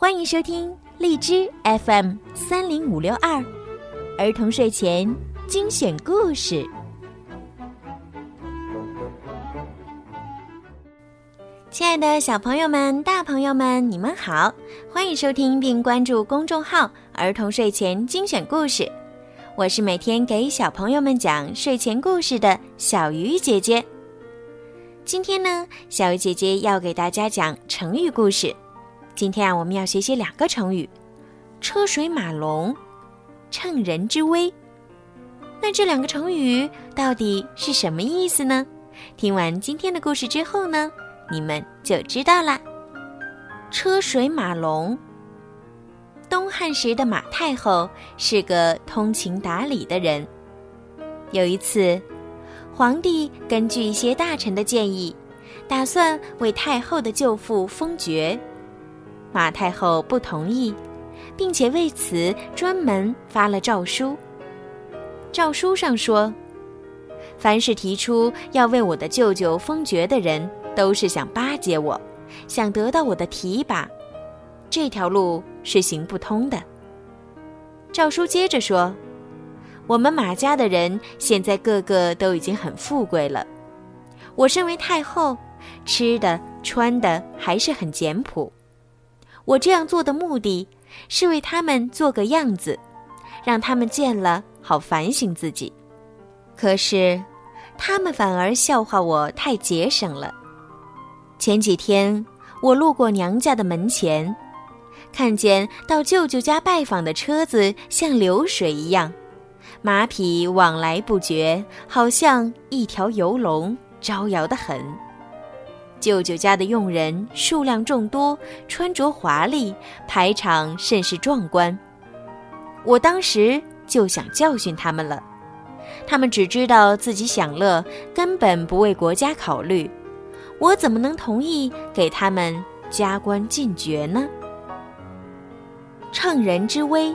欢迎收听荔枝 FM 三零五六二儿童睡前精选故事。亲爱的小朋友们、大朋友们，你们好！欢迎收听并关注公众号“儿童睡前精选故事”，我是每天给小朋友们讲睡前故事的小鱼姐姐。今天呢，小鱼姐姐要给大家讲成语故事。今天啊，我们要学习两个成语：车水马龙、乘人之危。那这两个成语到底是什么意思呢？听完今天的故事之后呢，你们就知道啦。车水马龙。东汉时的马太后是个通情达理的人。有一次。皇帝根据一些大臣的建议，打算为太后的舅父封爵。马太后不同意，并且为此专门发了诏书。诏书上说：“凡是提出要为我的舅舅封爵的人，都是想巴结我，想得到我的提拔，这条路是行不通的。”诏书接着说。我们马家的人现在个个都已经很富贵了，我身为太后，吃的穿的还是很简朴。我这样做的目的，是为他们做个样子，让他们见了好反省自己。可是，他们反而笑话我太节省了。前几天我路过娘家的门前，看见到舅舅家拜访的车子像流水一样。马匹往来不绝，好像一条游龙，招摇得很。舅舅家的佣人数量众多，穿着华丽，排场甚是壮观。我当时就想教训他们了，他们只知道自己享乐，根本不为国家考虑。我怎么能同意给他们加官进爵呢？乘人之危。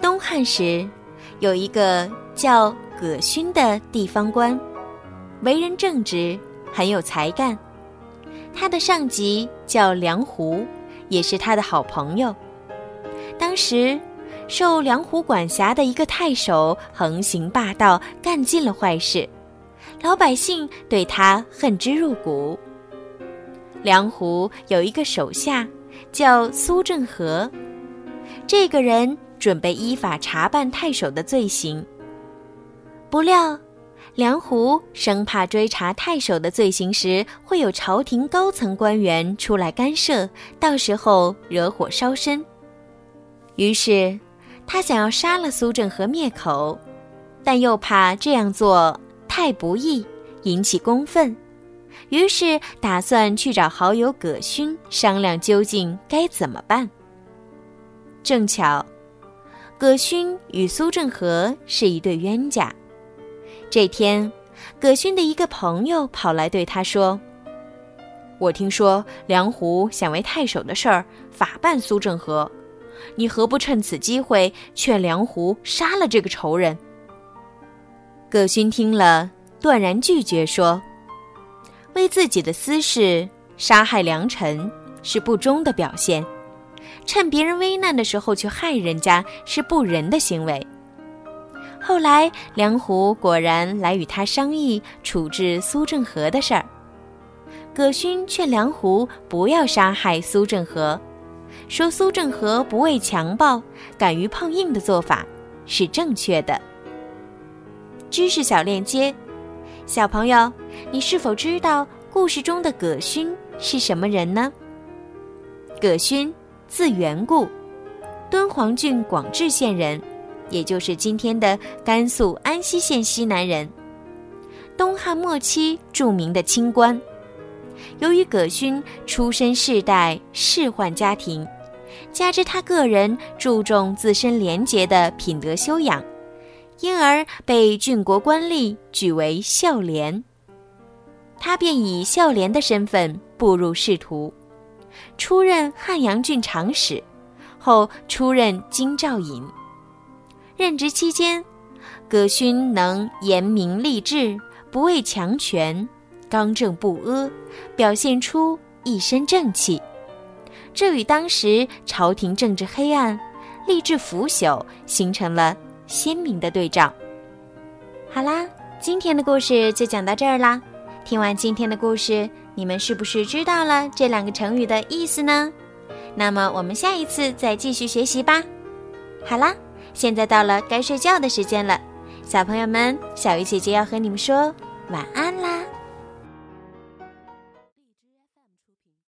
东汉时。有一个叫葛勋的地方官，为人正直，很有才干。他的上级叫梁胡，也是他的好朋友。当时，受梁胡管辖的一个太守横行霸道，干尽了坏事，老百姓对他恨之入骨。梁胡有一个手下，叫苏正和，这个人。准备依法查办太守的罪行。不料，梁胡生怕追查太守的罪行时会有朝廷高层官员出来干涉，到时候惹火烧身，于是他想要杀了苏正和灭口，但又怕这样做太不义，引起公愤，于是打算去找好友葛勋商量究竟该怎么办。正巧。葛勋与苏正和是一对冤家。这天，葛勋的一个朋友跑来对他说：“我听说梁胡想为太守的事儿法办苏正和，你何不趁此机会劝梁胡杀了这个仇人？”葛勋听了，断然拒绝说：“为自己的私事杀害良臣，是不忠的表现。”趁别人危难的时候去害人家是不仁的行为。后来梁胡果然来与他商议处置苏正和的事儿，葛勋劝梁胡不要杀害苏正和，说苏正和不畏强暴、敢于碰硬的做法是正确的。知识小链接，小朋友，你是否知道故事中的葛勋是什么人呢？葛勋。字元固，敦煌郡广治县人，也就是今天的甘肃安西县西南人。东汉末期著名的清官。由于葛勋出身世代仕宦家庭，加之他个人注重自身廉洁的品德修养，因而被郡国官吏举为孝廉。他便以孝廉的身份步入仕途。出任汉阳郡长史，后出任京兆尹。任职期间，葛勋能严明励志，不畏强权，刚正不阿，表现出一身正气。这与当时朝廷政治黑暗、吏治腐朽形成了鲜明的对照。好啦，今天的故事就讲到这儿啦。听完今天的故事，你们是不是知道了这两个成语的意思呢？那么我们下一次再继续学习吧。好啦，现在到了该睡觉的时间了，小朋友们，小鱼姐姐要和你们说晚安啦。